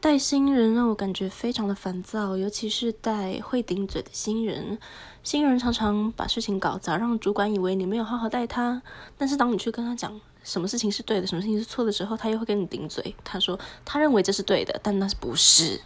带新人让我感觉非常的烦躁，尤其是带会顶嘴的新人，新人常常把事情搞砸，让主管以为你没有好好带他，但是当你去跟他讲什么事情是对的，什么事情是错的时候，他又会跟你顶嘴，他说他认为这是对的，但那不是。